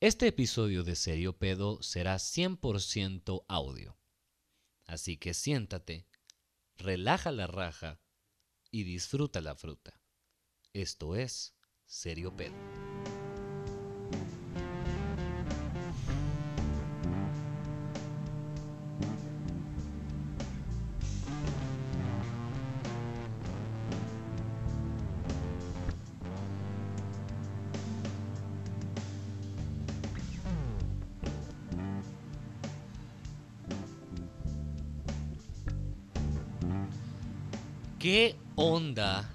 Este episodio de Serio Pedo será 100% audio. Así que siéntate, relaja la raja y disfruta la fruta. Esto es Serio Pedo. ¿Qué onda,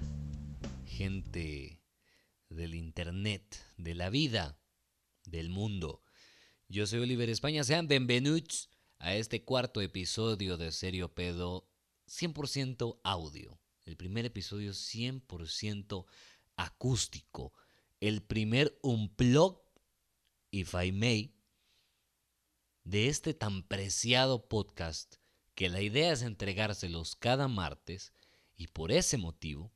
gente del internet, de la vida, del mundo? Yo soy Oliver España, sean bienvenidos a este cuarto episodio de Serio Pedo 100% audio. El primer episodio 100% acústico. El primer unplug, if I may, de este tan preciado podcast que la idea es entregárselos cada martes y por ese motivo,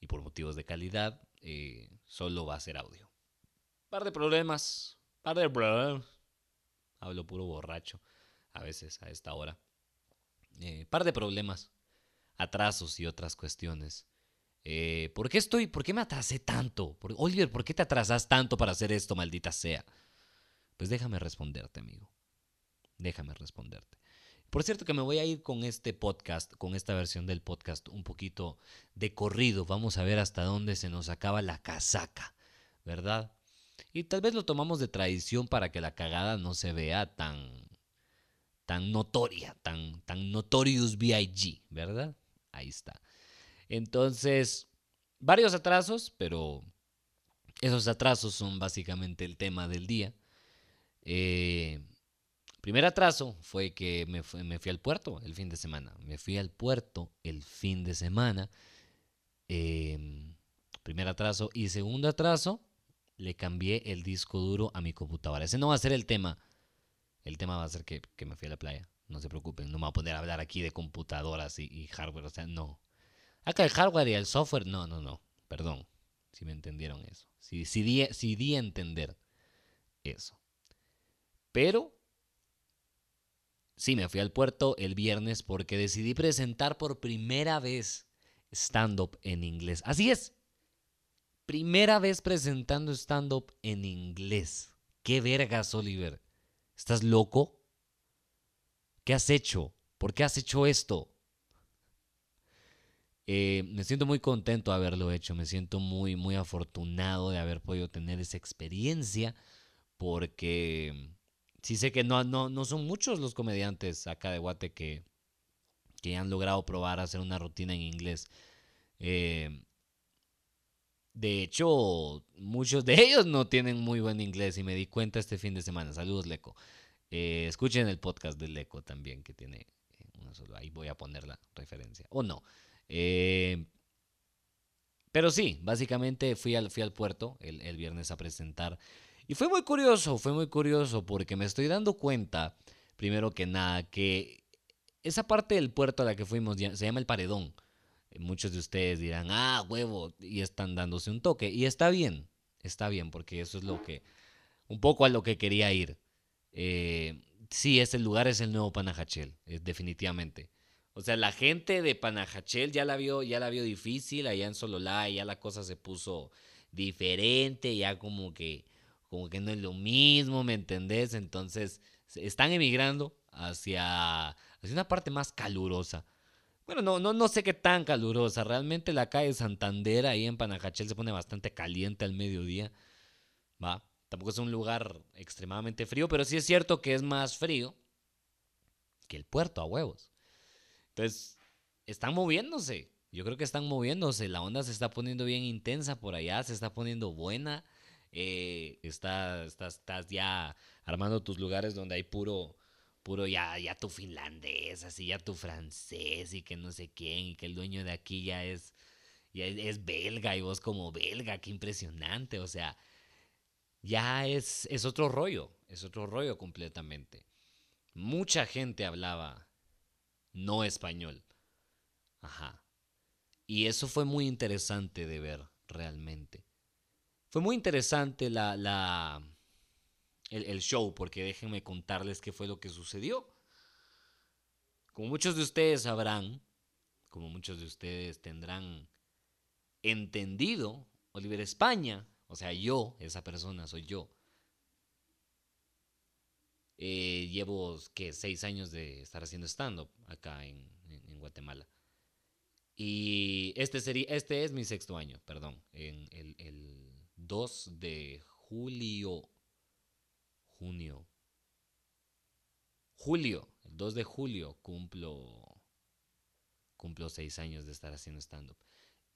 y por motivos de calidad, eh, solo va a ser audio. Par de problemas, par de problemas. Hablo puro borracho a veces a esta hora. Eh, par de problemas, atrasos y otras cuestiones. Eh, ¿Por qué estoy, por qué me atrasé tanto? Oliver, ¿por qué te atrasas tanto para hacer esto, maldita sea? Pues déjame responderte, amigo. Déjame responderte. Por cierto que me voy a ir con este podcast, con esta versión del podcast un poquito de corrido. Vamos a ver hasta dónde se nos acaba la casaca, ¿verdad? Y tal vez lo tomamos de tradición para que la cagada no se vea tan tan notoria, tan tan notorious VIG, ¿verdad? Ahí está. Entonces, varios atrasos, pero esos atrasos son básicamente el tema del día. Eh, Primer atraso fue que me, fui al puerto el fin de semana. Me fui al puerto el fin de semana. Em, primer atraso. Y segundo atraso, le cambié el disco duro a mi computadora. Ese no va a ser el tema. El tema va a ser que, me fui a la playa. No se preocupen, no me voy a poner a hablar aquí de computadoras y, hardware. O sea, no. Acá el hardware y el software, no, no, no. Perdón, si me entendieron eso. Si, si, di, a entender eso. Pero Sí, me fui al puerto el viernes porque decidí presentar por primera vez stand-up en inglés. Así es. Primera vez presentando stand-up en inglés. ¿Qué vergas, Oliver? ¿Estás loco? ¿Qué has hecho? ¿Por qué has hecho esto? Eh, me siento muy contento de haberlo hecho. Me siento muy, muy afortunado de haber podido tener esa experiencia porque sí sé que no, no, no son muchos los comediantes acá de Guate que, que han logrado probar hacer una rutina en inglés. Eh, de hecho, muchos de ellos no tienen muy buen inglés y me di cuenta este fin de semana. Saludos, Leco. Eh, escuchen el podcast de Leco también, que tiene eh, una solo. Ahí voy a poner la referencia. O no. pero sí, básicamente fui al, fui al puerto el, el viernes a presentar y fue muy curioso, fue muy curioso porque me estoy dando cuenta, primero que nada, que esa parte del puerto a la que fuimos se llama el paredón. Muchos de ustedes dirán, ah, huevo, y están dándose un toque. Y está bien, está bien, porque eso es lo que, un poco a lo que quería ir. Eh, sí, ese lugar es el nuevo Panajachel, definitivamente. O sea, la gente de Panajachel ya la vio, ya la vio difícil, allá en Sololá ya la cosa se puso diferente, ya como que como que no es lo mismo, ¿me entendés? Entonces están emigrando hacia, hacia una parte más calurosa. Bueno, no, no, no sé qué tan calurosa. Realmente la calle Santander, ahí en Panajachel, se pone bastante caliente al mediodía. Va. Tampoco es un lugar extremadamente frío, pero sí es cierto que es más frío que el puerto a huevos. Entonces, están moviéndose. Yo creo que están moviéndose. La onda se está poniendo bien intensa por allá, se está poniendo buena. Eh, estás, estás, ya armando tus lugares donde hay puro, puro ya, ya tu finlandés, así ya tu francés y que no sé quién, y que el dueño de aquí ya es, ya es, belga y vos como belga, qué impresionante, o sea, ya es, es otro rollo, es otro rollo completamente. Mucha gente hablaba no español. Ajá. Y eso fue muy interesante de ver realmente. Fue muy interesante la, la, el, show, porque déjenme contarles qué fue lo que sucedió. Como muchos de ustedes sabrán, como muchos de ustedes tendrán entendido, Oliver España, o sea, yo, esa persona soy yo. Eh, llevo, ¿qué? Seis años de estar haciendo stand-up acá en, Guatemala. Y este, sería, este es mi sexto año, perdón. En el 2 de julio junio. Julio, el 2 de julio cumplo, cumplo seis años de estar haciendo stand-up.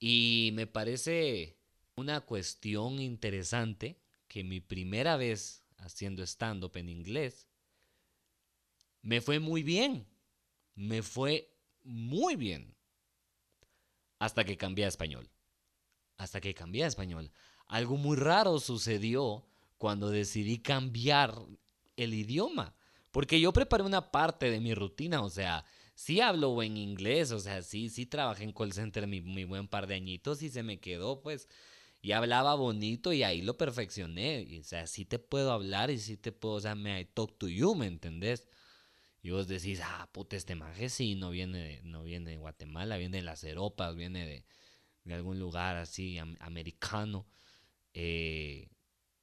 Y me parece una cuestión interesante que mi primera vez haciendo stand-up en inglés me fue muy bien. Me fue muy bien. Hasta que cambié a español. Hasta que cambié a español. Algo muy raro sucedió cuando decidí cambiar el idioma. Porque yo preparé una parte de mi rutina, o sea, sí hablo buen inglés, o sea, sí, sí trabajé en call center mi, mi buen par de añitos y se me quedó, pues, y hablaba bonito y ahí lo perfeccioné. O sea, sí te puedo hablar y sí te puedo, o sea, me talk to you, ¿me entendés? Y vos decís, ah, puta, este maje sí, no viene de, no viene de Guatemala, viene de las Europas, viene de, de algún lugar así americano. Eh,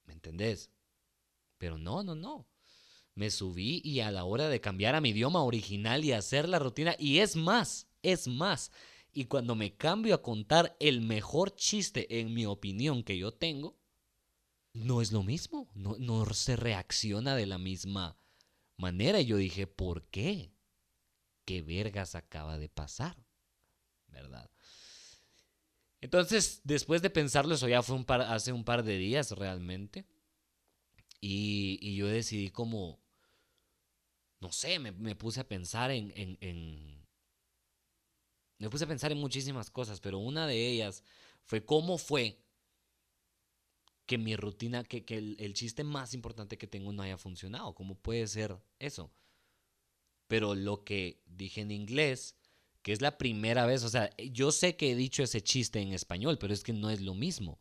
¿Me entendés? Pero no, no, no. Me subí y a la hora de cambiar a mi idioma original y hacer la rutina, y es más, es más. Y cuando me cambio a contar el mejor chiste, en mi opinión, que yo tengo, no es lo mismo. No, no se reacciona de la misma manera. Y yo dije, ¿por qué? ¿Qué vergas acaba de pasar? ¿Verdad? Entonces, después de pensarlo, eso ya fue un par, hace un par de días realmente. Y, yo decidí como, no sé, me, puse a pensar en, en, Me puse a pensar en muchísimas cosas, pero una de ellas fue cómo fue que mi rutina, que, que el, el chiste más importante que tengo no haya funcionado. ¿Cómo puede ser eso? Pero lo que dije en inglés que es la primera vez, o sea, yo sé que he dicho ese chiste en español, pero es que no es lo mismo.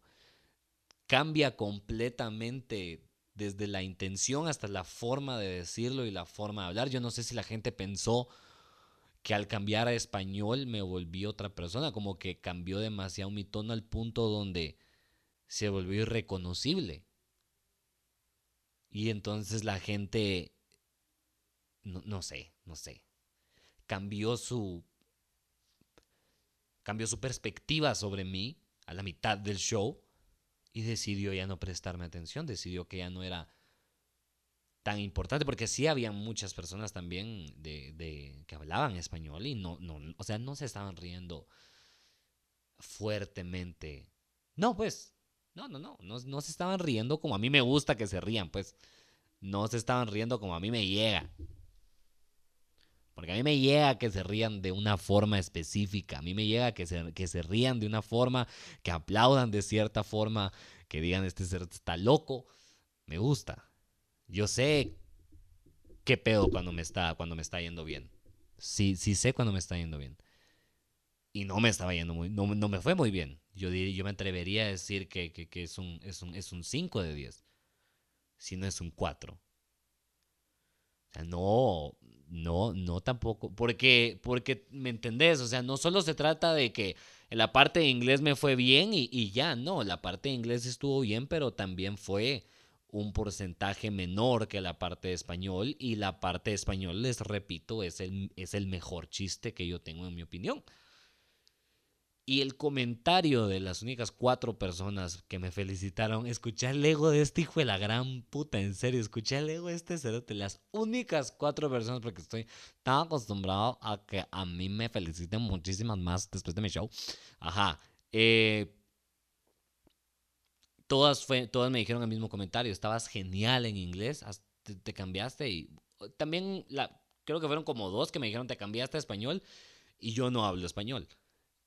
Cambia completamente desde la intención hasta la forma de decirlo y la forma de hablar. Yo no sé si la gente pensó que al cambiar a español me volví otra persona, como que cambió demasiado mi tono al punto donde se volvió irreconocible. Y entonces la gente, no, no sé, no sé, cambió su cambió su perspectiva sobre mí a la mitad del show y decidió ya no prestarme atención, decidió que ya no era tan importante, porque sí había muchas personas también de, que hablaban español y no, no, o sea, no se estaban riendo fuertemente. No, pues, no, no, no, no, no se estaban riendo como a mí me gusta que se rían, pues, no se estaban riendo como a mí me llega. Porque a mí me llega que se rían de una forma específica, a mí me llega que se, que se rían de una forma, que aplaudan de cierta forma, que digan este ser está loco. Me gusta. Yo sé qué pedo cuando me está, cuando me está yendo bien. Sí, sí sé cuando me está yendo bien. Y no me estaba yendo muy, no, no me fue muy bien. Yo, yo me atrevería a decir que, que, es, un, es, un, es un 5 de 10. Si no es un 4. O sea, no, no, no tampoco, porque, porque, ¿me entendés? O sea, no solo se trata de que la parte de inglés me fue bien y, y ya, no, la parte de inglés estuvo bien, pero también fue un porcentaje menor que la parte de español y la parte de español, les repito, es el, es el mejor chiste que yo tengo en mi opinión. Y el comentario de las únicas cuatro personas que me felicitaron, escuché el ego de este hijo de la gran puta, en serio, escuché el ego de este cerote, las únicas cuatro personas, porque estoy tan acostumbrado a que a mí me feliciten muchísimas más después de mi show. Ajá. Eh, todas, todas me dijeron el mismo comentario, estabas genial en inglés, te, te cambiaste y también creo que fueron como dos que me dijeron te cambiaste a español y yo no hablo español.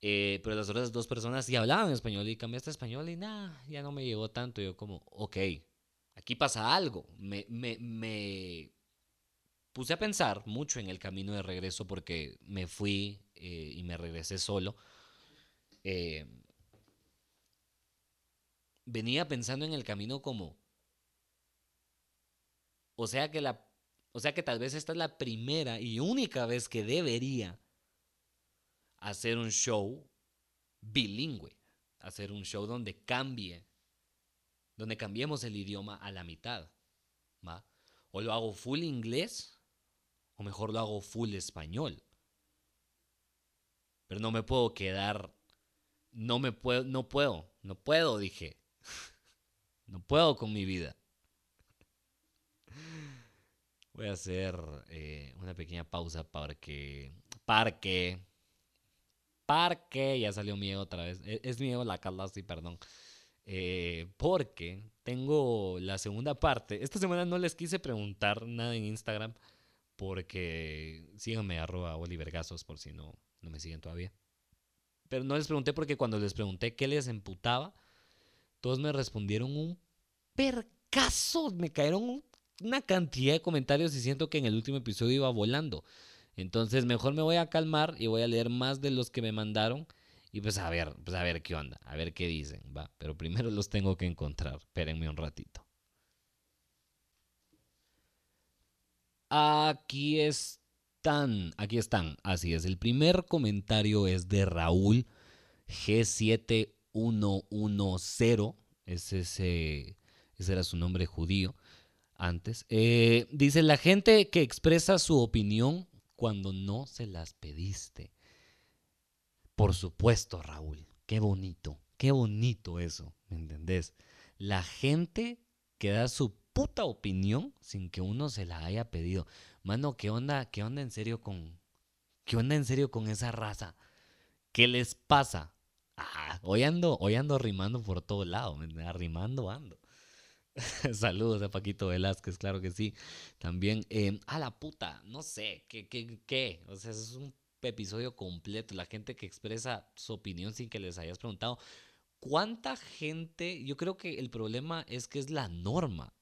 Eh, pero las otras dos personas sí hablaban español y cambiaste a español y nada, ya no me llegó tanto. Yo como, ok, aquí pasa algo. Me, me, me, puse a pensar mucho en el camino de regreso porque me fui eh, y me regresé solo. Eh, venía pensando en el camino como, O sea que la o sea que tal vez esta es la primera y única vez que debería hacer un show bilingüe, hacer un show donde cambie, donde cambiemos el idioma a la mitad, ¿va? O lo hago full inglés o mejor lo hago full español. Pero no me puedo quedar no me puedo no puedo, no puedo, dije. No puedo con mi vida. Voy a hacer eh, una pequeña pausa para que. Parque. Parque. Ya salió miedo otra vez. E, es, miedo la Carla, sí, perdón. Eh, porque tengo la segunda parte. Esta semana no les quise preguntar nada en Instagram. Porque síganme arroba Oliver por si no, no me siguen todavía. Pero no les pregunté porque cuando les pregunté qué les emputaba, todos me respondieron un percazo. Me cayeron un una cantidad de comentarios y siento que en el último episodio iba volando. Entonces mejor me voy a calmar y voy a leer más de los que me mandaron. Y pues a ver, pues a ver qué onda, a ver qué dicen, va. Pero primero los tengo que encontrar. Espérenme un ratito. Aquí están, aquí están. Así es, el primer comentario es de Raúl G7110. Ese, ese, ese era su nombre judío antes. Eh, dice, la gente que expresa su opinión cuando no se las pediste. Por supuesto, Raúl, qué bonito, qué bonito eso, ¿me entendés? La gente que da su puta opinión sin que uno se la haya pedido. Mano, ¿qué onda? ¿Qué onda en serio con... ¿Qué onda en serio con esa raza? ¿Qué les pasa? Ah, hoy ando, hoy ando rimando por todo lado, arrimando ando. Saludos a Paquito Velázquez, claro que sí. También, eh, a la puta, no sé, ¿qué, qué, qué? O sea, es un episodio completo. La gente que expresa su opinión sin que les hayas preguntado. ¿Cuánta gente? Yo creo que el problema es que es la norma.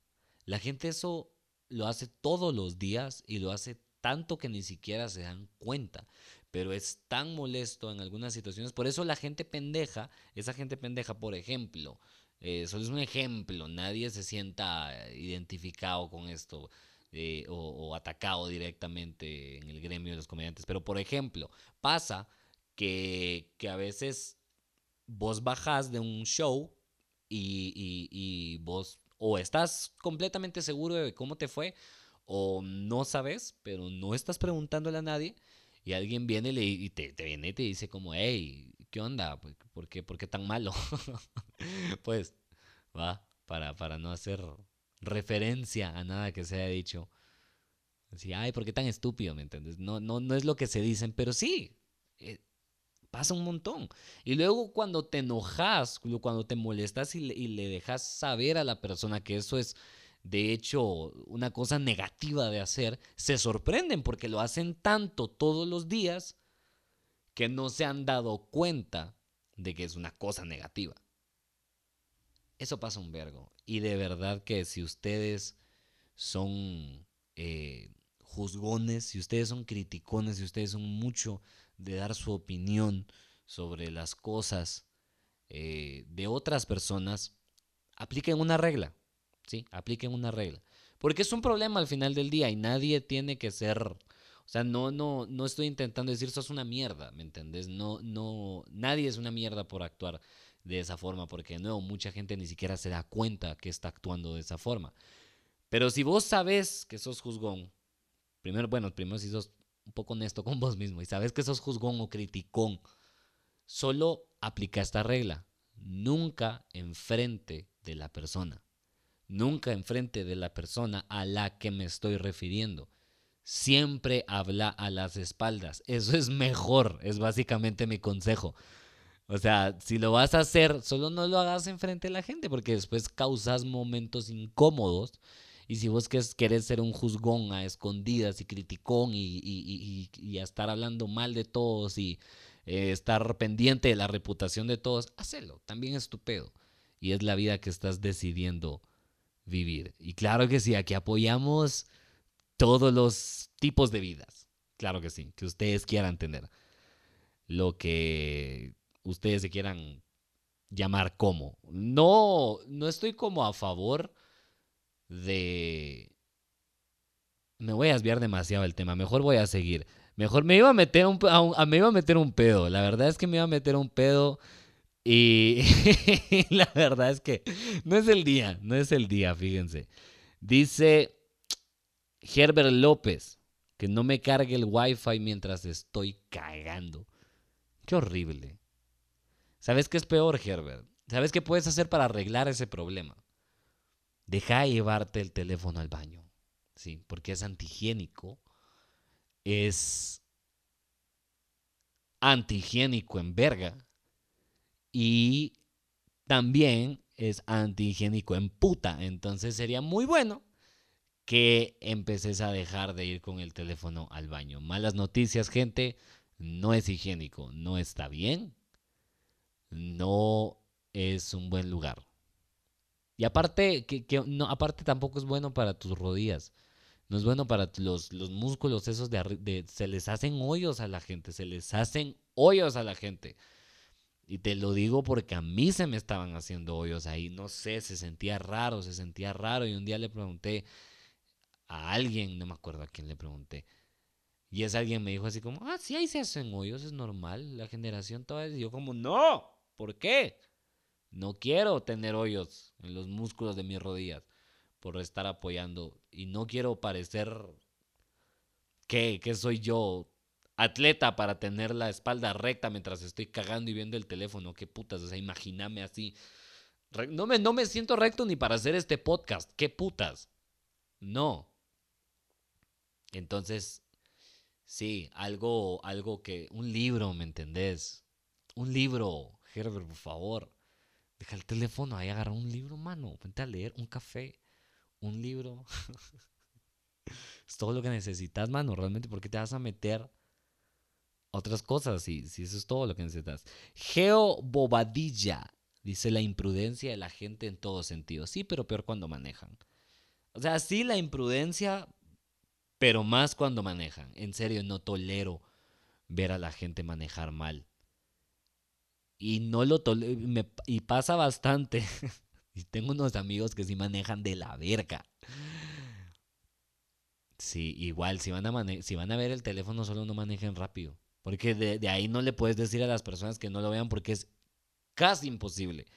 La gente eso lo hace todos los días y lo hace tanto que ni siquiera se dan cuenta. Pero es tan molesto en algunas situaciones. Por eso la gente pendeja, esa gente pendeja, por ejemplo, eh, es un ejemplo, nadie se sienta identificado con esto eh, o, atacado directamente en el gremio de los comediantes. Pero, por ejemplo, pasa que, a veces vos bajás de un show y, vos o estás completamente seguro de cómo te fue o no sabes, pero no estás preguntándole a nadie y alguien viene y, te, te, viene y te dice como, hey, ¿qué onda? ¿Por qué, por qué tan malo? pues, va, para, para no hacer referencia a nada que se haya dicho. Así, ay, ¿por qué tan estúpido? ¿Me entiendes? No, no, no es lo que se dicen, pero sí, eh, pasa un montón. Y luego cuando te enojas, cuando te molestas y le, y le dejas saber a la persona que eso es de hecho una cosa negativa de hacer, se sorprenden porque lo hacen tanto todos los días que no se han dado cuenta de que es una cosa negativa. Eso pasa un vergo. Y de verdad que si ustedes son eh, juzgones, si ustedes son criticones, si ustedes son mucho de dar su opinión sobre las cosas eh, de otras personas, apliquen una regla. ¿Sí? Apliquen una regla. Porque es un problema al final del día y nadie tiene que ser o sea, no, no, no estoy intentando decir sos una mierda, ¿me entendés? No, no, nadie es una mierda por actuar de esa forma, porque no, mucha gente ni siquiera se da cuenta que está actuando de esa forma. Pero si vos sabes que sos juzgón, primero, bueno, primero si sos un poco honesto con vos mismo y sabes que sos juzgón o criticón, solo aplica esta regla. Nunca enfrente de la persona. Nunca enfrente de la persona a la que me estoy refiriendo siempre habla a las espaldas. Eso es mejor, es básicamente mi consejo. O sea, si lo vas a hacer, solo no lo hagas enfrente de la gente, porque después causas momentos incómodos. Y si vos querés ser un juzgón a escondidas y criticón y, a estar hablando mal de todos y eh, estar pendiente de la reputación de todos, hacelo. También es tu. Y es la vida que estás decidiendo vivir. Y claro que sí, aquí apoyamos todos los tipos de vidas. Claro que sí, que ustedes quieran tener. Lo que ustedes se quieran llamar como. No, no estoy como a favor de, me voy a desviar demasiado del tema. Mejor voy a seguir. Mejor me iba a meter un, me iba a meter un pedo. La verdad es que me iba a meter un pedo. Y la verdad es que no es el día, no es el día, fíjense. Dice Herbert López que no me cargue el wifi mientras estoy cagando. Qué horrible. ¿Sabes qué es peor, Herbert? ¿Sabes qué puedes hacer para arreglar ese problema? Deja de llevarte el teléfono al baño. Sí, porque es antihigiénico. Es antihigiénico en verga. Y también es antihigiénico en puta. Entonces sería muy bueno que empeces a dejar de ir con el teléfono al baño. Malas noticias, gente. No es higiénico. No está bien. No es un buen lugar. Y aparte, que, no, aparte tampoco es bueno para tus rodillas. No es bueno para los, los músculos esos de, Se les hacen hoyos a la gente. Se les hacen hoyos a la gente. Y te lo digo porque a mí se me estaban haciendo hoyos ahí. No sé, se sentía raro, se sentía raro. Y un día le pregunté a alguien, no me acuerdo a quién le pregunté. Y ese alguien me dijo así como, ah, sí, ahí se hacen hoyos, es normal. La generación toda. Y yo como, no, ¿por qué? No quiero tener hoyos en los músculos de mis rodillas por estar apoyando. Y no quiero parecer que, que soy yo atleta para tener la espalda recta mientras estoy cagando y viendo el teléfono. Qué putas, o sea, imagíname así. No me, no me siento recto ni para hacer este podcast. Qué putas. No. Entonces, sí, algo, algo que, un libro, ¿me entendés? Un libro, Herbert, por favor. Deja el teléfono ahí, agarra un libro, mano. Vente a leer un café, un libro. es todo lo que necesitas, mano, realmente, porque te vas a meter otras cosas si, si eso es todo lo que necesitas. Geo Bobadilla dice la imprudencia de la gente en todo sentido. Sí, pero peor cuando manejan. O sea, sí la imprudencia, pero más cuando manejan. En serio, no tolero ver a la gente manejar mal. Y no lo y pasa bastante. y tengo unos amigos que sí manejan de la verga. Sí, igual, si van a, si van a ver el teléfono, solo no manejen rápido. Porque de, de, ahí no le puedes decir a las personas que no lo vean porque es casi imposible.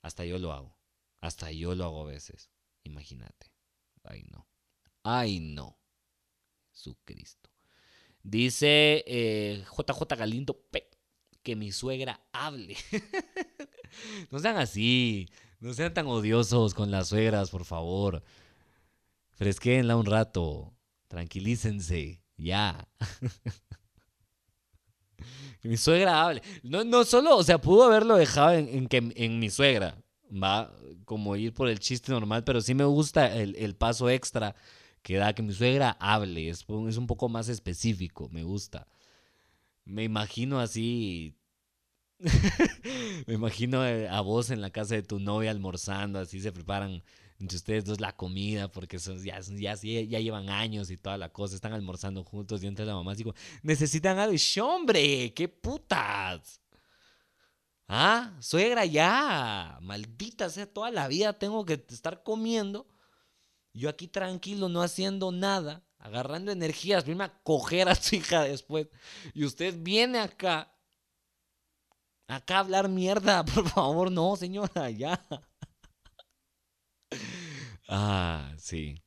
Hasta yo lo hago. Hasta yo lo hago a veces. Imagínate. Ay, no. Ay, no. Jesucristo. Dice JJ eh, Galindo P que mi suegra hable. no sean así, no sean tan odiosos con las suegras, por favor. Fresquéenla un rato, tranquilícense, ya. mi suegra hable. No, no solo, o sea, pudo haberlo dejado en, en mi suegra, va, como ir por el chiste normal, pero sí me gusta el, el paso extra que da que mi suegra hable, es, es un poco más específico, me gusta. Me imagino así Me imagino eh, a vos en la casa de tu novia almorzando, así se preparan entre ustedes dos la comida, porque ya, ya, llevan años y toda la cosa, están almorzando juntos y entra la mamá así como, necesitan algo, y hombre, qué putas. Ah, suegra ya, maldita sea, toda la vida tengo que estar comiendo, yo aquí tranquilo, no haciendo nada, agarrando energías, primero a coger a su hija después, y usted viene acá Acá hablar mierda, por favor, no, señora, ya. Ah, sí.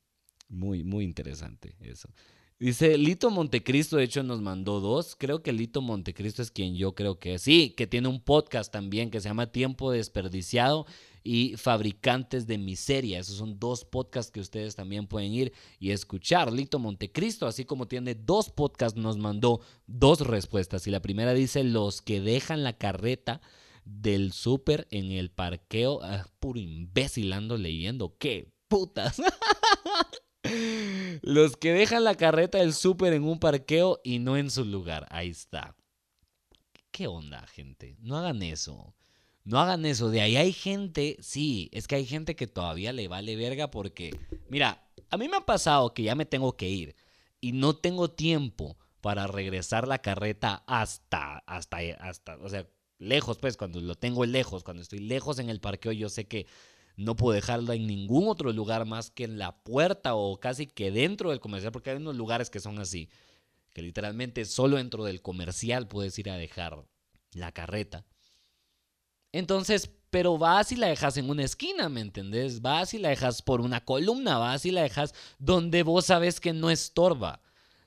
Muy, muy interesante eso. Dice Lito Montecristo, de hecho nos mandó dos. Creo que Lito Montecristo es quien yo creo que es. Sí, que tiene un podcast también que se llama Tiempo Desperdiciado y Fabricantes de Miseria. Esos son dos podcasts que ustedes también pueden ir y escuchar. Lito Montecristo, así como tiene dos podcasts, nos mandó dos respuestas. Y la primera dice, los que dejan la carreta del súper en el parqueo. Ah, puro imbécil ando leyendo. ¿Qué putas? los que dejan la carreta del súper en un parqueo y no en su lugar. Ahí está. ¿Qué onda, gente? No hagan eso. No hagan eso. De ahí hay gente, sí, es que hay gente que todavía le vale verga porque, mira, a mí me ha pasado que ya me tengo que ir y no tengo tiempo para regresar la carreta hasta, hasta, hasta, o sea, lejos, pues, cuando lo tengo lejos, cuando estoy lejos en el parqueo, yo sé que no puedo dejarla en ningún otro lugar más que en la puerta o casi que dentro del comercial, porque hay unos lugares que son así, que literalmente solo dentro del comercial puedes ir a dejar la carreta. Entonces, pero vas y la dejas en una esquina, ¿me entendés? Vas y la dejas por una columna, vas y la dejas donde vos sabes que no estorba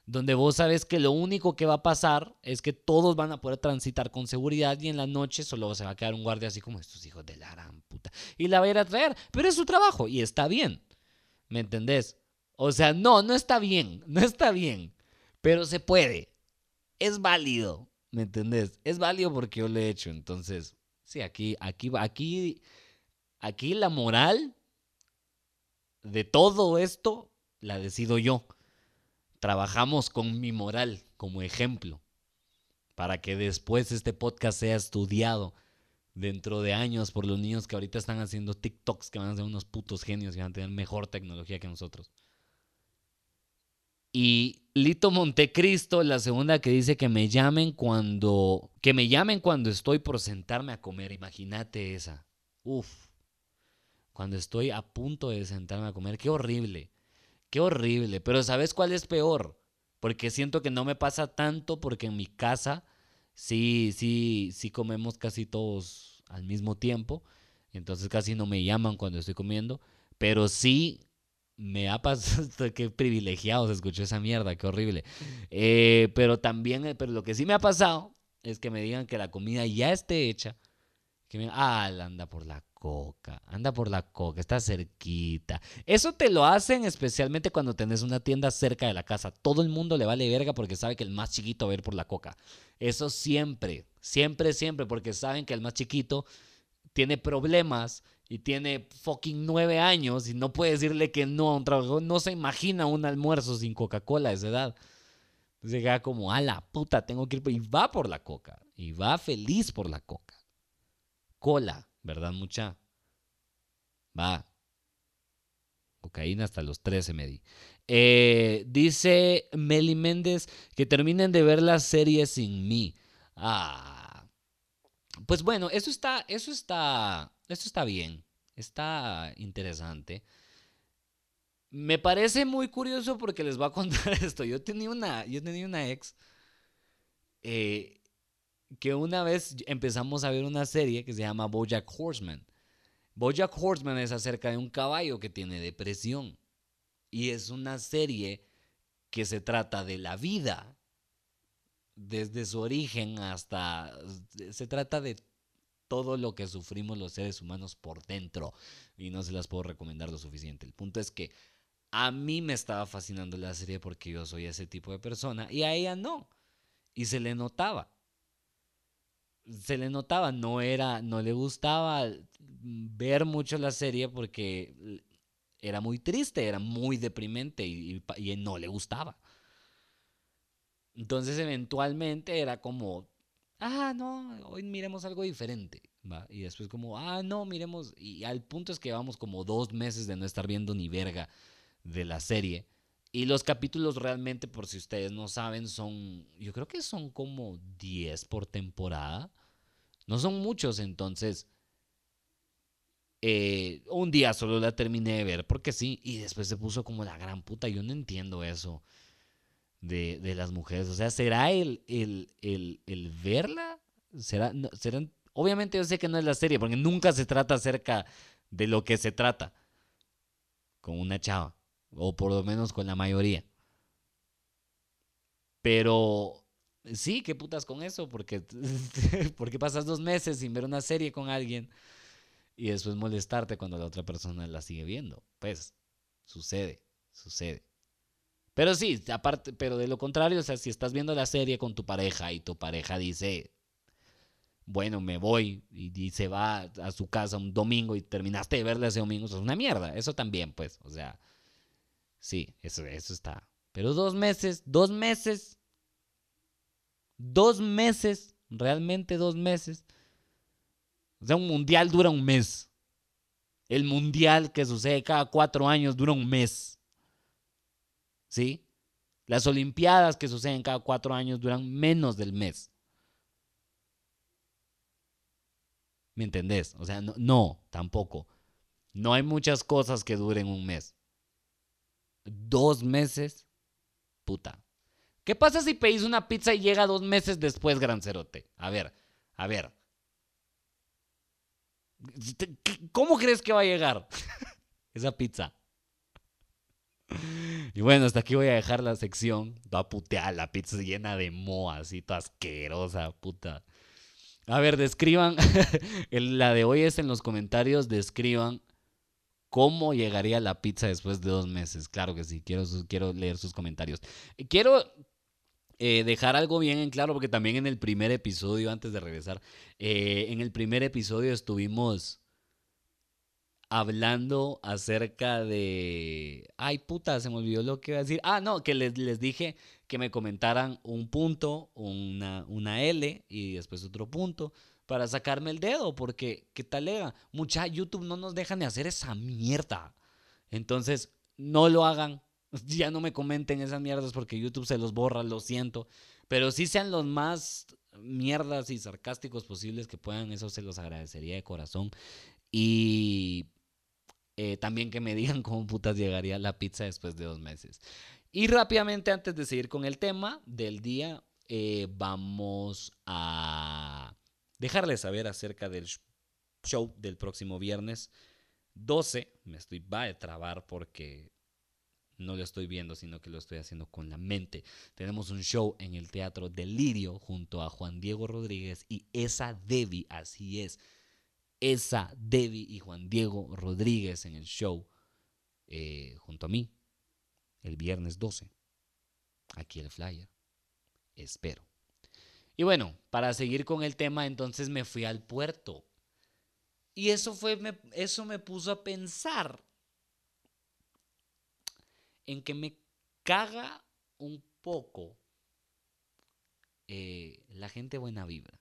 donde vos sabes que lo único que va a pasar es que todos van a poder transitar con seguridad y en la noche solo se va a quedar un guardia así como estos hijos de la gran puta. Y la va a ir a traer, pero es su trabajo y está bien. ¿Me entendés? O sea, no, no está bien, no está bien, pero se puede. Es válido, ¿me entendés? Es válido porque yo lo he hecho, entonces, sí, aquí, aquí, aquí, aquí la moral de todo esto la decido yo trabajamos con mi moral como ejemplo para que después este podcast sea estudiado dentro de años por los niños que ahorita están haciendo TikToks que van a ser unos putos genios y van a tener mejor tecnología que nosotros. Y Lito Montecristo, la segunda que dice que me llamen cuando que me llamen cuando estoy por sentarme a comer. Imagínate esa. Uf. Cuando estoy a punto de sentarme a comer, qué horrible. Qué horrible. Pero ¿sabes cuál es peor? Porque siento que no me pasa tanto porque en mi casa sí, sí, sí comemos casi todos al mismo tiempo. Entonces casi no me llaman cuando estoy comiendo. Pero sí me ha pasado, qué privilegiado se escuchó esa mierda, qué horrible. Eh, pero también, eh, pero lo que sí me ha pasado es que me digan que la comida ya esté hecha. Que me ah, anda por la coca, anda por la coca, está cerquita. Eso te lo hacen especialmente cuando tenés una tienda cerca de la casa. Todo el mundo le vale verga porque sabe que el más chiquito va a ir por la coca. Eso siempre, siempre, siempre, porque saben que el más chiquito tiene problemas y tiene fucking nueve años y no puede decirle que no a un trabajo. No se imagina un almuerzo sin Coca-Cola a esa edad. Llega como, a la puta, tengo que ir. Y va por la coca. Y va feliz por la coca. Cola. ¿verdad, mucha? Va. Cocaína hasta los 13 me di. Eh, dice Meli Méndez que terminen de ver la serie sin mí. Ah. Pues bueno, eso está, eso está, eso está bien. Está interesante. Me parece muy curioso porque les voy a contar esto. Yo tenía una, yo tenía una ex eh, que una vez empezamos a ver una serie que se llama Bojack Horseman. Bojack Horseman es acerca de un caballo que tiene depresión y es una serie que se trata de la vida desde su origen hasta se trata de todo lo que sufrimos los seres humanos por dentro y no se las puedo recomendar lo suficiente. El punto es que a mí me estaba fascinando la serie porque yo soy ese tipo de persona y a ella no. Y se le notaba se le notaba, no era, no le gustaba ver mucho la serie porque era muy triste, era muy deprimente y, no le gustaba. Entonces eventualmente era como, ah, no, hoy miremos algo diferente. ¿va? Y después como, ah, no, miremos, y al punto es que vamos como dos meses de no estar viendo ni verga de la serie. Y los capítulos realmente, por si ustedes no saben, son, yo creo que son como 10 por temporada. No son muchos, entonces, eh, un día solo la terminé de ver, porque sí, y después se puso como la gran puta. Yo no entiendo eso de, las mujeres. O sea, ¿será el, el, verla? ¿Será, ¿Serán? Obviamente yo sé que no es la serie, porque nunca se trata acerca de lo que se trata con una chava o por lo menos con la mayoría. Pero sí, qué putas con eso, porque, porque pasas dos meses sin ver una serie con alguien y después molestarte cuando la otra persona la sigue viendo. Pues sucede, sucede. Pero sí, aparte, pero de lo contrario, o sea, si estás viendo la serie con tu pareja y tu pareja dice, bueno, me voy y, se va a su casa un domingo y terminaste de verla ese domingo, eso es una mierda. Eso también, pues, o sea, Sí, eso, eso está. Pero dos meses, dos meses, dos meses, realmente dos meses. O sea, un mundial dura un mes. El mundial que sucede cada cuatro años dura un mes. ¿Sí? Las Olimpiadas que suceden cada cuatro años duran menos del mes. ¿Me entendés? O sea, no, tampoco. No hay muchas cosas que duren un mes. Dos meses, puta. ¿Qué pasa si pedís una pizza y llega dos meses después, gran cerote? A ver, a ver. ¿Cómo crees que va a llegar esa pizza? Y bueno, hasta aquí voy a dejar la sección. a putear la pizza llena de moa, así toda asquerosa, puta. A ver, describan. la de hoy es en los comentarios. Describan cómo llegaría la pizza después de dos meses. Claro que sí, quiero, quiero leer sus comentarios. Quiero eh, dejar algo bien en claro, porque también en el primer episodio, antes de regresar, eh, en el primer episodio estuvimos hablando acerca de... Ay, puta, se me olvidó lo que iba a decir. Ah, no, que les, les dije que me comentaran un punto, una, una L y después otro punto para sacarme el dedo, porque ¿qué tal era? Mucha YouTube no nos deja de hacer esa mierda. Entonces, no lo hagan. Ya no me comenten esas mierdas porque YouTube se los borra, lo siento. Pero sí sean los más mierdas y sarcásticos posibles que puedan, eso se los agradecería de corazón. Y eh, también que me digan cómo putas llegaría la pizza después de dos meses. Y rápidamente, antes de seguir con el tema del día, eh, vamos a dejarles saber acerca del show del próximo viernes 12. Me estoy va a trabar porque no lo estoy viendo, sino que lo estoy haciendo con la mente. Tenemos un show en el Teatro Delirio junto a Juan Diego Rodríguez y esa Debbie, así es esa Debbie y Juan Diego Rodríguez en el show eh, junto a mí el viernes 12. Aquí el flyer. Espero. Y bueno, para seguir con el tema, entonces me fui al puerto. Y eso, fue, me, eso me puso a pensar en que me caga un poco eh, la gente buena vibra,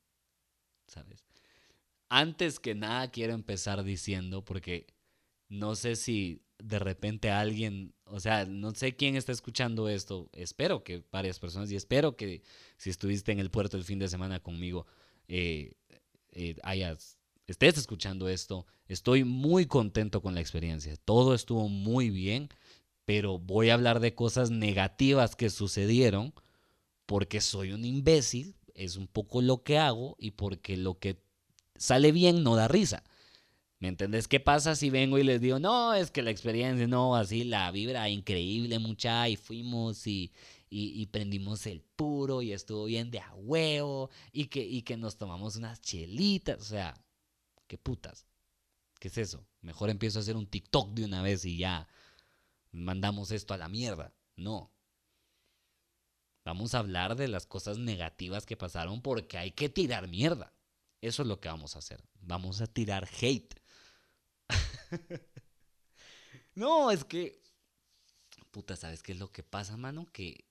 ¿sabes? Antes que nada quiero empezar diciendo, porque no sé si de repente alguien, o sea, no sé quién está escuchando esto, espero que varias personas y espero que si estuviste en el puerto el fin de semana conmigo, eh, eh, estés escuchando esto. Estoy muy contento con la experiencia, todo estuvo muy bien, pero voy a hablar de cosas negativas que sucedieron porque soy un imbécil, es un poco lo que hago y porque lo que sale bien, no da risa. ¿Me entendés? ¿Qué pasa si vengo y les digo, no, es que la experiencia, no, así la vibra increíble, mucha, y fuimos y, y, prendimos el puro y estuvo bien de a huevo y que, y que nos tomamos unas chelitas, o sea, qué putas. ¿Qué es eso? Mejor empiezo a hacer un TikTok de una vez y ya mandamos esto a la mierda. No. Vamos a hablar de las cosas negativas que pasaron porque hay que tirar mierda. Eso es lo que vamos a hacer. Vamos a tirar hate. no, es que... Puta, ¿sabes qué es lo que pasa, mano? Que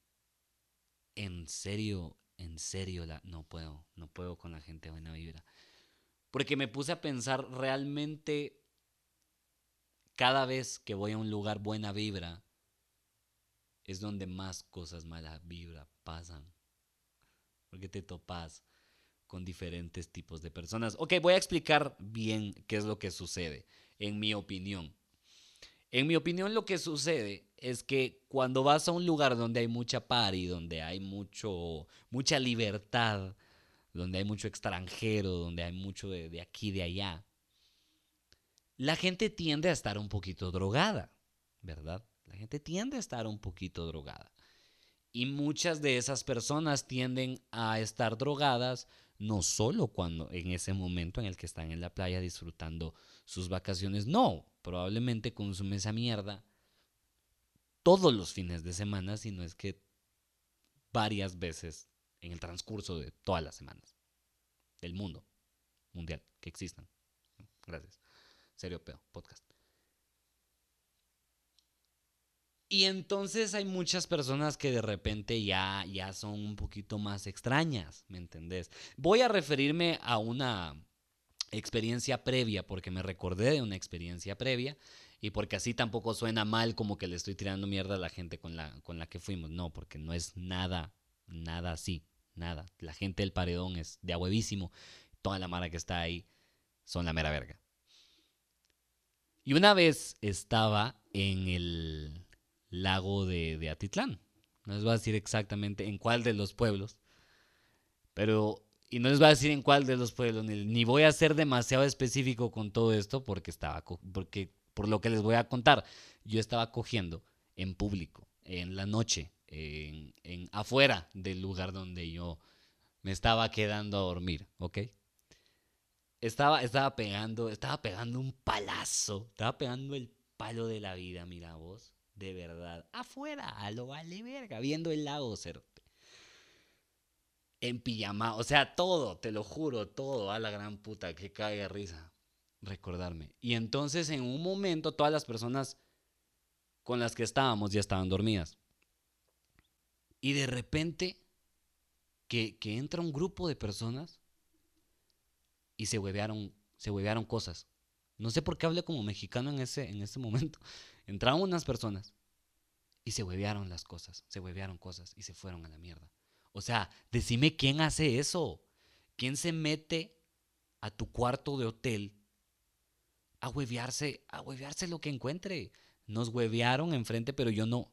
en serio, en serio, la... no puedo, no puedo con la gente buena vibra. Porque me puse a pensar realmente cada vez que voy a un lugar buena vibra, es donde más cosas mala vibra pasan. Porque te topas con diferentes tipos de personas. Ok, voy a explicar bien qué es lo que sucede, en mi opinión. En mi opinión, lo que sucede es que cuando vas a un lugar donde hay mucha party, donde hay mucho, mucha libertad, donde hay mucho extranjero, donde hay mucho de, de aquí, de allá, la gente tiende a estar un poquito drogada, ¿verdad? La gente tiende a estar un poquito drogada. Y muchas de esas personas tienden a estar drogadas no solo cuando en ese momento en el que están en la playa disfrutando sus vacaciones, no, probablemente consume esa mierda todos los fines de semana, sino es que varias veces en el transcurso de todas las semanas del mundo mundial que existan. Gracias. Serio Peo, podcast. Y entonces hay muchas personas que de repente ya, ya son un poquito más extrañas, ¿me entendés? Voy a referirme a una experiencia previa, porque me recordé de una experiencia previa y porque así tampoco suena mal como que le estoy tirando mierda a la gente con la, con la que fuimos. No, porque no es nada, nada así, nada. La gente del paredón es de huevísimo. Toda la mara que está ahí son la mera verga. Y una vez estaba en el lago de, Atitlán. No les voy a decir exactamente en cuál de los pueblos. Pero, y no les voy a decir en cuál de los pueblos, ni, ni voy a ser demasiado específico con todo esto porque estaba, porque por lo que les voy a contar, yo estaba cogiendo en público, en la noche, en, en afuera del lugar donde yo me estaba quedando a dormir, ¿ok? Estaba, estaba pegando, estaba pegando un palazo, estaba pegando el palo de la vida, mira vos, de verdad. Afuera, a lo vale verga, viendo el lago, cerote. En pijama, o sea, todo, te lo juro, todo, a la gran puta, que cae risa recordarme. Y entonces en un momento todas las personas con las que estábamos ya estaban dormidas. Y de repente que, entra un grupo de personas y se huevearon, se cosas. No sé por qué hablé como mexicano en ese, en ese momento. Entraron unas personas y se huevearon las cosas, se huevearon cosas y se fueron a la mierda. O sea, decime quién hace eso. ¿Quién se mete a tu cuarto de hotel a huevearse, a huevearse lo que encuentre? Nos huevearon enfrente, pero yo no,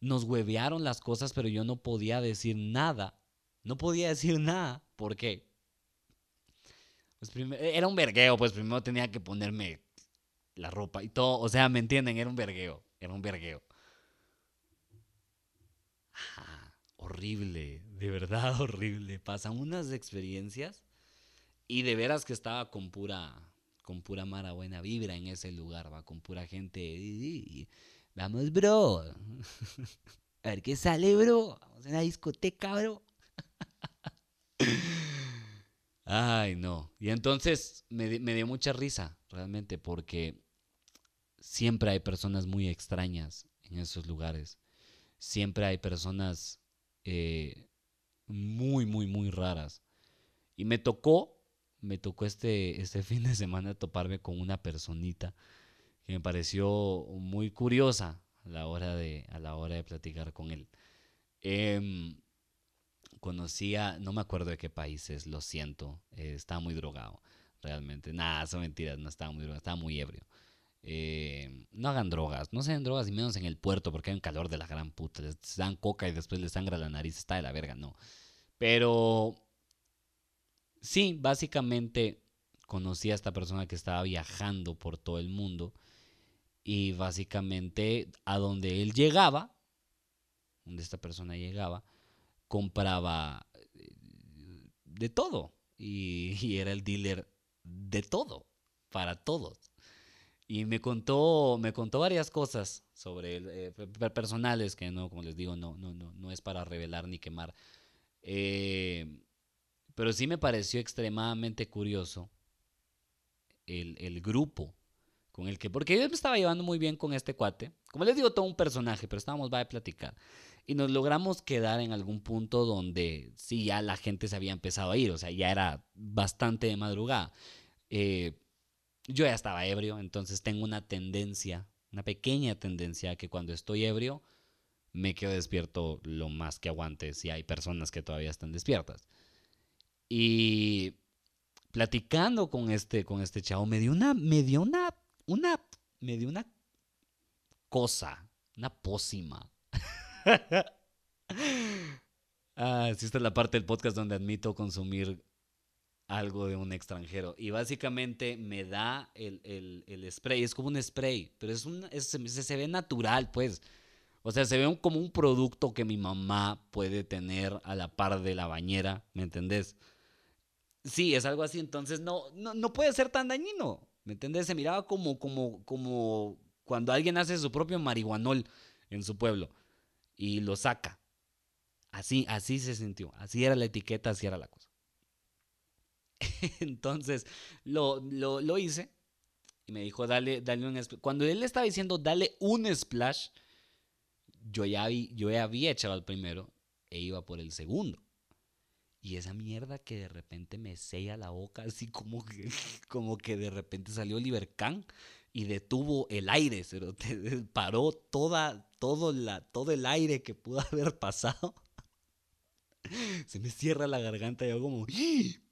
nos huevearon las cosas, pero yo no podía decir nada. No podía decir nada. ¿Por qué? Pues era un vergueo, pues primero tenía que ponerme la ropa y todo. O sea, ¿me entienden? Era un vergueo. Era un vergueo. Horrible, de verdad horrible. Pasan unas experiencias y de veras que estaba con pura, con pura mara buena vibra en ese lugar, va, con pura gente. Vamos, bro. A ver qué sale, bro. Vamos a la discoteca, bro. Ay, no. Y entonces me, dio mucha risa, realmente, porque siempre hay personas muy extrañas en esos lugares. Siempre hay personas eh, muy, muy, muy raras. Y me tocó, me tocó este, este fin de semana toparme con una personita que me pareció muy curiosa a la hora de, a la hora de platicar con él. Em, conocía, no me acuerdo de qué países, lo siento, eh, estaba muy drogado, realmente. Nada, son mentiras, no estaba muy drogado, estaba muy ebrio. Em, no hagan drogas, no sean drogas y menos en el puerto porque hay un calor de la gran puta. Les dan coca y después les sangra la nariz, está de la verga, no. Pero sí, básicamente conocí a esta persona que estaba viajando por todo el mundo y básicamente a donde él llegaba, donde esta persona llegaba, compraba eh, de todo. Y, era el dealer de todo, para todos. Y me contó, me contó varias cosas sobre eh, personales que no, como les digo, no, no, no, no es para revelar ni quemar. Eh, pero sí me pareció extremadamente curioso el, el grupo con el que, porque yo me estaba llevando muy bien con este cuate, como les digo, todo un personaje, pero estábamos, va a platicar. Y nos logramos quedar en algún punto donde sí, ya la gente se había empezado a ir, o sea, ya era bastante de madrugada. Eh, yo ya estaba ebrio, entonces tengo una tendencia, una pequeña tendencia que cuando estoy ebrio me quedo despierto lo más que aguante si hay personas que todavía están despiertas. Y platicando con este, con este chavo, me dio una, me dio una una, me dio una cosa, una pócima. ah, sí, esta es la parte del podcast donde admito consumir algo de un extranjero. Y básicamente me da el, el, spray, es como un spray, pero es un, se, ve natural, pues. O sea, se ve como un producto que mi mamá puede tener a la par de la bañera, ¿me entendés? Sí, es algo así, entonces no, no, no puede ser tan dañino. ¿Me entiendes? Se miraba como, como, como cuando alguien hace su propio marihuanol en su pueblo y lo saca. Así, así se sintió. Así era la etiqueta, así era la cosa. Entonces lo, lo, hice y me dijo, dale, dale un splash. Cuando él estaba diciendo, dale un splash, yo ya, vi, yo ya había echado el primero e iba por el segundo. Y esa mierda que de repente me sella la boca, así como que, como que de repente salió Oliver y detuvo el aire, se paró toda, todo, la, todo el aire que pudo haber pasado. Se me cierra la garganta y yo como,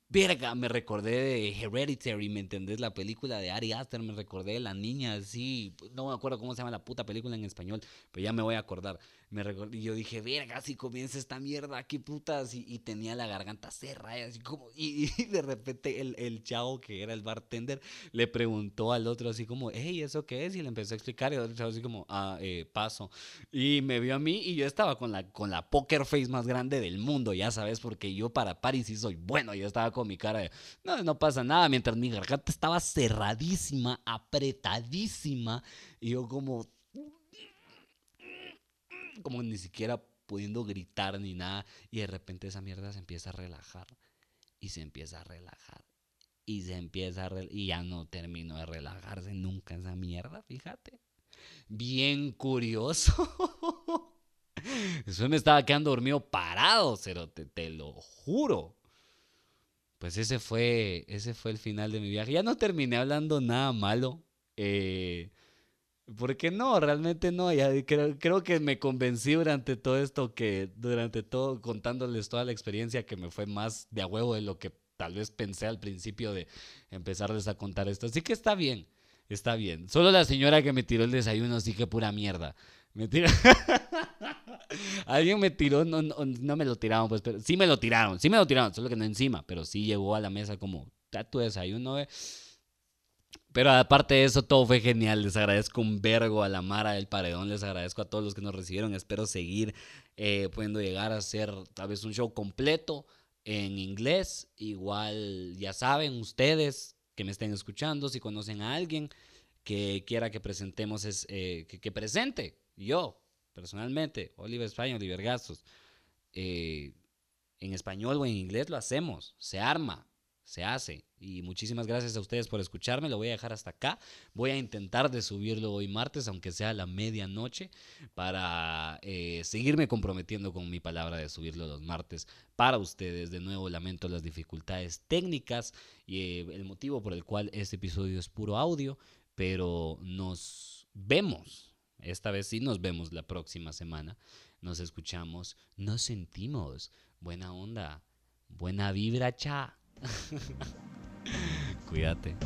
verga, me recordé de Hereditary, ¿me entendés? La película de Ari Aster, me recordé de la niña, sí, no me acuerdo cómo se llama la puta película en español, pero ya me voy a acordar. Me y yo dije, verga, si comienza esta mierda, qué putas, y, tenía la garganta cerrada, y como, y, de repente el, el, chavo que era el bartender le preguntó al otro así como, hey, ¿eso qué es? Y le empezó a explicar, y el otro chavo así como, ah, eh, paso. Y me vio a mí, y yo estaba con la, con la poker face más grande del mundo, ya sabes, porque yo para Paris sí soy bueno, yo estaba con mi cara de, no, no pasa nada, mientras mi garganta estaba cerradísima, apretadísima, y yo como, como ni siquiera pudiendo gritar ni nada, y de repente esa mierda se empieza a relajar, y se empieza a relajar, y se empieza a relajar, y ya no termino de relajarse nunca esa mierda, fíjate. Bien curioso. Eso me estaba quedando dormido parado, pero te lo juro pues ese fue, ese fue el final de mi viaje. Ya no terminé hablando nada malo. Eh, porque no, realmente no. Ya creo, creo, que me convencí durante todo esto, que durante todo, contándoles toda la experiencia, que me fue más de a huevo de lo que tal vez pensé al principio de empezarles a contar esto. Así que está bien, está bien. Solo la señora que me tiró el desayuno, sí que pura mierda. Me tira... Alguien me tiró, no, no, me lo tiraron, pues, pero sí me lo tiraron, sí me lo tiraron, solo que no encima, pero sí llegó a la mesa como, tu desayuno, eh". Pero aparte de eso, todo fue genial. Les agradezco un vergo a la Mara del Paredón. Les agradezco a todos los que nos recibieron. Espero seguir eh, pudiendo llegar a hacer tal vez un show completo en inglés. Igual, ya saben, ustedes que me estén escuchando, si conocen a alguien que quiera que presentemos, es, eh, que, presente yo, personalmente, Oliver España, Oliver Gastos, eh, en español o en inglés lo hacemos, se arma, se hace. Y muchísimas gracias a ustedes por escucharme, lo voy a dejar hasta acá. Voy a intentar de subirlo hoy martes, aunque sea a la medianoche, para eh, seguirme comprometiendo con mi palabra de subirlo los martes para ustedes. De nuevo, lamento las dificultades técnicas y eh, el motivo por el cual este episodio es puro audio, pero nos vemos esta vez sí nos vemos la próxima semana. Nos escuchamos, nos sentimos. Buena onda. Buena vibra, cha. Cuídate.